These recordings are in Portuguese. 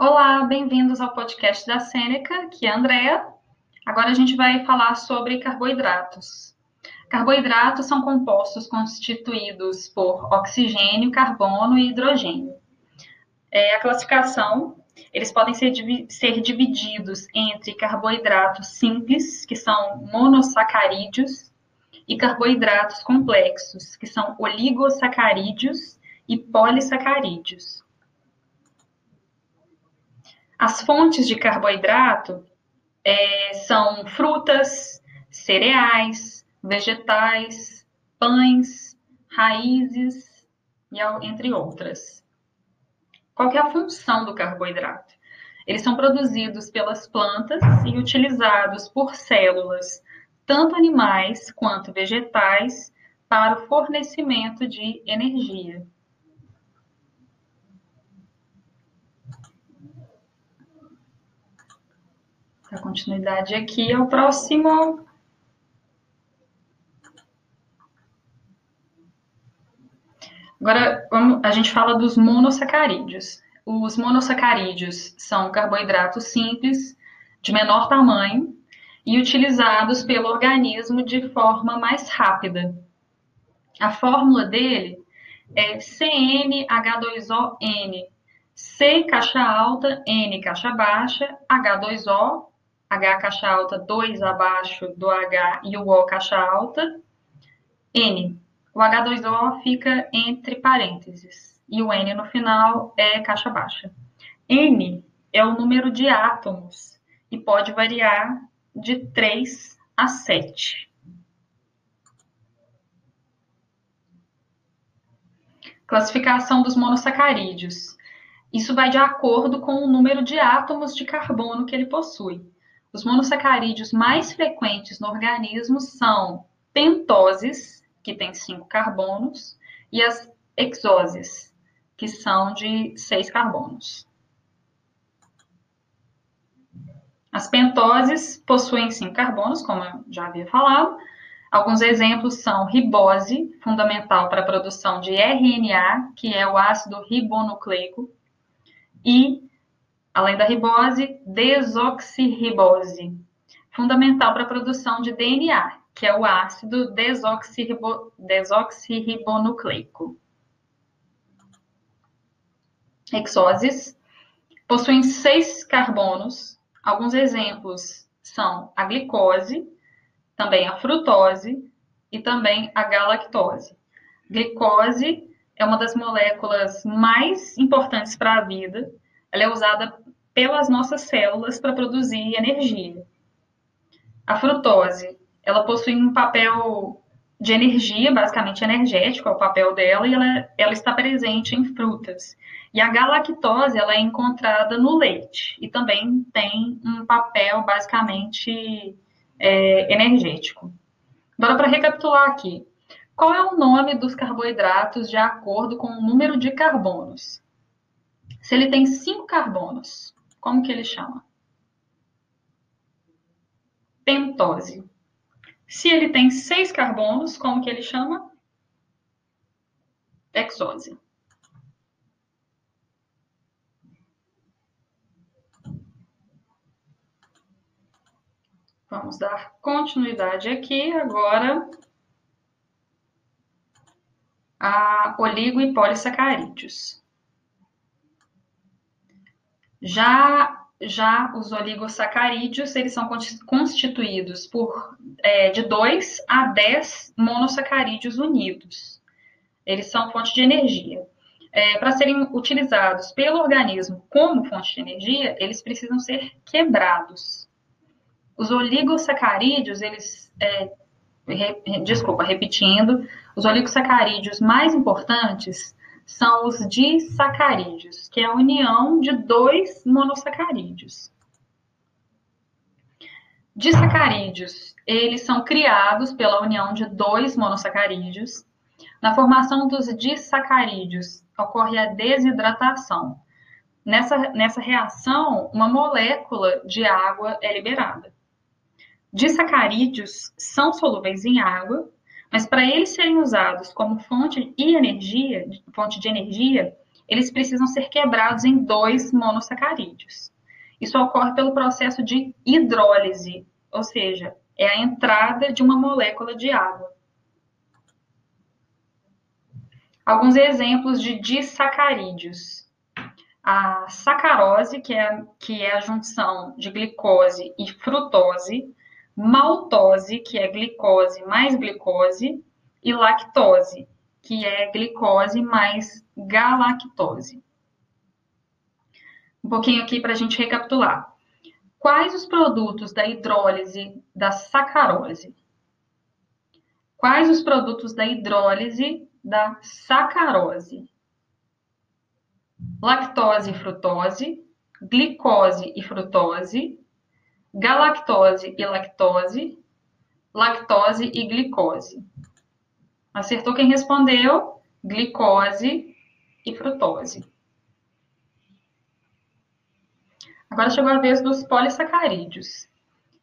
Olá, bem-vindos ao podcast da Sêneca, que é a Andrea. Agora a gente vai falar sobre carboidratos. Carboidratos são compostos constituídos por oxigênio, carbono e hidrogênio. É, a classificação, eles podem ser, ser divididos entre carboidratos simples, que são monossacarídeos, e carboidratos complexos, que são oligossacarídeos e polissacarídeos. As fontes de carboidrato é, são frutas, cereais, vegetais, pães, raízes, e entre outras. Qual é a função do carboidrato? Eles são produzidos pelas plantas e utilizados por células, tanto animais quanto vegetais, para o fornecimento de energia. A continuidade aqui é o próximo. Agora, a gente fala dos monossacarídeos. Os monossacarídeos são carboidratos simples, de menor tamanho, e utilizados pelo organismo de forma mais rápida. A fórmula dele é CnH2ON, C caixa alta, N caixa baixa, H2O H caixa alta 2 abaixo do H e o O caixa alta, N. O H2O fica entre parênteses e o N no final é caixa baixa. N é o número de átomos e pode variar de 3 a 7. Classificação dos monossacarídeos. Isso vai de acordo com o número de átomos de carbono que ele possui. Os monossacarídeos mais frequentes no organismo são pentoses, que tem cinco carbonos, e as hexoses, que são de seis carbonos. As pentoses possuem cinco carbonos, como eu já havia falado. Alguns exemplos são ribose, fundamental para a produção de RNA, que é o ácido ribonucleico, e Além da ribose, desoxirribose, fundamental para a produção de DNA, que é o ácido desoxirribo, desoxirribonucleico. Hexoses possuem seis carbonos. Alguns exemplos são a glicose, também a frutose e também a galactose. Glicose é uma das moléculas mais importantes para a vida. Ela é usada pelas nossas células para produzir energia. A frutose, ela possui um papel de energia, basicamente energético, é o papel dela, e ela, ela está presente em frutas. E a galactose, ela é encontrada no leite, e também tem um papel basicamente é, energético. Agora, para recapitular aqui, qual é o nome dos carboidratos de acordo com o número de carbonos? Se ele tem cinco carbonos, como que ele chama? Pentose. Se ele tem seis carbonos, como que ele chama? Hexose. Vamos dar continuidade aqui agora a oligo e polissacarídeos. Já, já os oligosacarídeos, eles são constituídos por é, de 2 a 10 monossacarídeos unidos. Eles são fonte de energia. É, Para serem utilizados pelo organismo como fonte de energia, eles precisam ser quebrados. Os oligosacarídeos, eles, é, desculpa, repetindo, os oligosacarídeos mais importantes são os disacarídeos, que é a união de dois monossacarídeos. Disacarídeos, eles são criados pela união de dois monossacarídeos. Na formação dos disacarídeos, ocorre a desidratação. Nessa, nessa reação, uma molécula de água é liberada. Disacarídeos são solúveis em água mas para eles serem usados como fonte de energia, fonte de energia, eles precisam ser quebrados em dois monossacarídeos. Isso ocorre pelo processo de hidrólise, ou seja, é a entrada de uma molécula de água. Alguns exemplos de disacarídeos. A sacarose, que é, que é a junção de glicose e frutose, maltose, que é glicose mais glicose, e lactose, que é glicose mais galactose. Um pouquinho aqui para a gente recapitular. Quais os produtos da hidrólise da sacarose? Quais os produtos da hidrólise da sacarose. Lactose e frutose, glicose e frutose, galactose e lactose, lactose e glicose. Acertou quem respondeu? Glicose e frutose. Agora chegou a vez dos polissacarídeos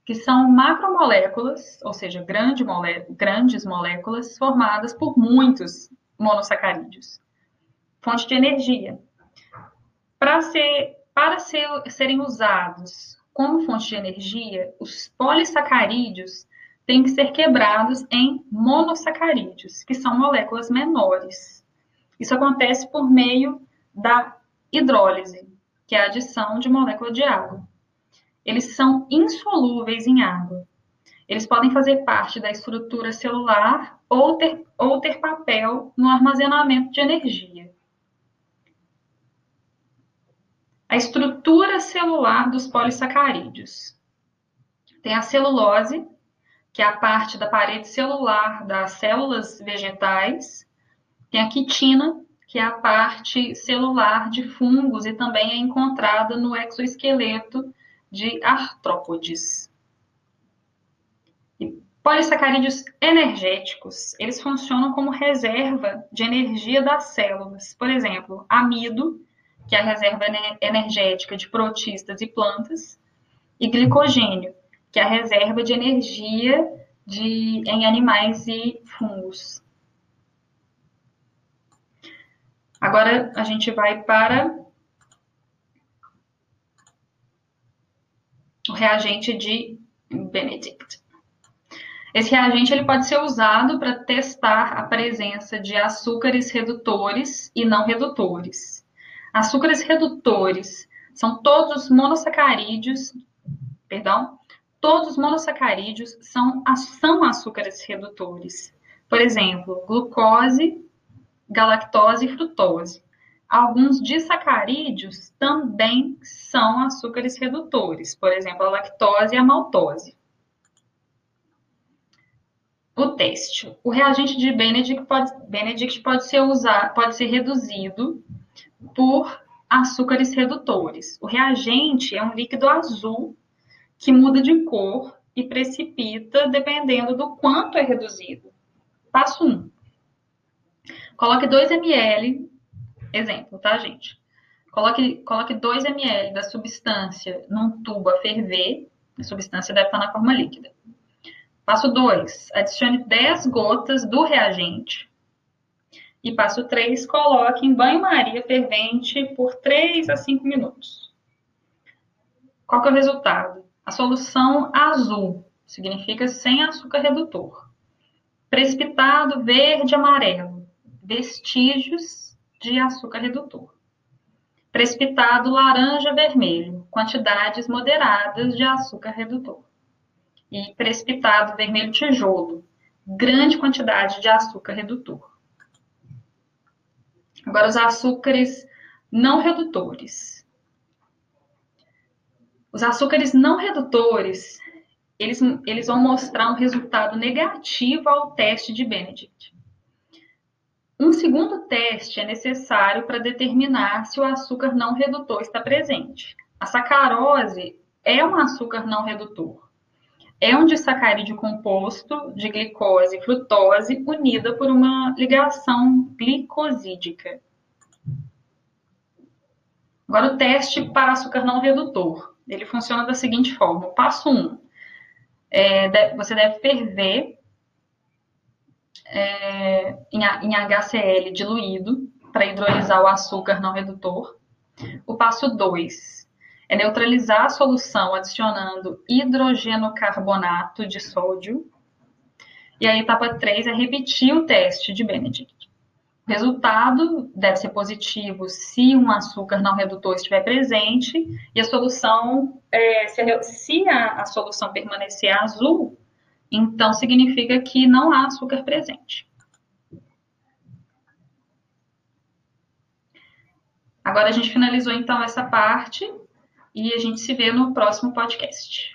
que são macromoléculas, ou seja, grande grandes moléculas formadas por muitos monossacarídeos. Fonte de energia. Para, ser, para ser, serem usados como fonte de energia, os polissacarídeos têm que ser quebrados em monossacarídeos, que são moléculas menores. Isso acontece por meio da hidrólise, que é a adição de molécula de água eles são insolúveis em água. Eles podem fazer parte da estrutura celular ou ter, ou ter papel no armazenamento de energia. A estrutura celular dos polissacarídeos. Tem a celulose, que é a parte da parede celular das células vegetais. Tem a quitina, que é a parte celular de fungos e também é encontrada no exoesqueleto de artrópodes. E polissacarídeos energéticos, eles funcionam como reserva de energia das células. Por exemplo, amido, que é a reserva energética de protistas e plantas, e glicogênio, que é a reserva de energia de, em animais e fungos. Agora a gente vai para o reagente de Benedict. Esse reagente ele pode ser usado para testar a presença de açúcares redutores e não redutores. Açúcares redutores são todos os monossacarídeos, perdão, todos os monossacarídeos são, são açúcares redutores. Por exemplo, glucose, galactose e frutose. Alguns disacarídeos também são açúcares redutores, por exemplo, a lactose e a maltose. O teste. O reagente de Benedict pode, Benedict pode ser usado, pode ser reduzido por açúcares redutores. O reagente é um líquido azul que muda de cor e precipita dependendo do quanto é reduzido. Passo 1. Coloque 2 ml Exemplo, tá, gente? Coloque, coloque 2 ml da substância num tubo a ferver. A substância deve estar na forma líquida. Passo 2, adicione 10 gotas do reagente. E passo 3, coloque em banho-maria fervente por 3 a 5 minutos. Qual que é o resultado? A solução azul significa sem açúcar redutor. Precipitado verde-amarelo, vestígios de açúcar redutor. Precipitado laranja-vermelho, quantidades moderadas de açúcar redutor. E precipitado vermelho tijolo, grande quantidade de açúcar redutor. Agora, os açúcares não redutores. Os açúcares não redutores, eles, eles vão mostrar um resultado negativo ao teste de Benedict. Um segundo teste é necessário para determinar se o açúcar não redutor está presente. A sacarose é um açúcar não redutor. É um disacarídeo composto de glicose e frutose unida por uma ligação glicosídica. Agora, o teste para açúcar não redutor. Ele funciona da seguinte forma. Passo 1. Um, é, você deve ferver é, em, em HCl diluído para hidrolisar o açúcar não redutor. O passo 2 é neutralizar a solução adicionando hidrogenocarbonato de sódio. E a etapa 3 é repetir o teste de Benedict. Resultado deve ser positivo se um açúcar não redutor estiver presente e a solução, é, se, se a, a solução permanecer azul, então significa que não há açúcar presente. Agora a gente finalizou então essa parte e a gente se vê no próximo podcast.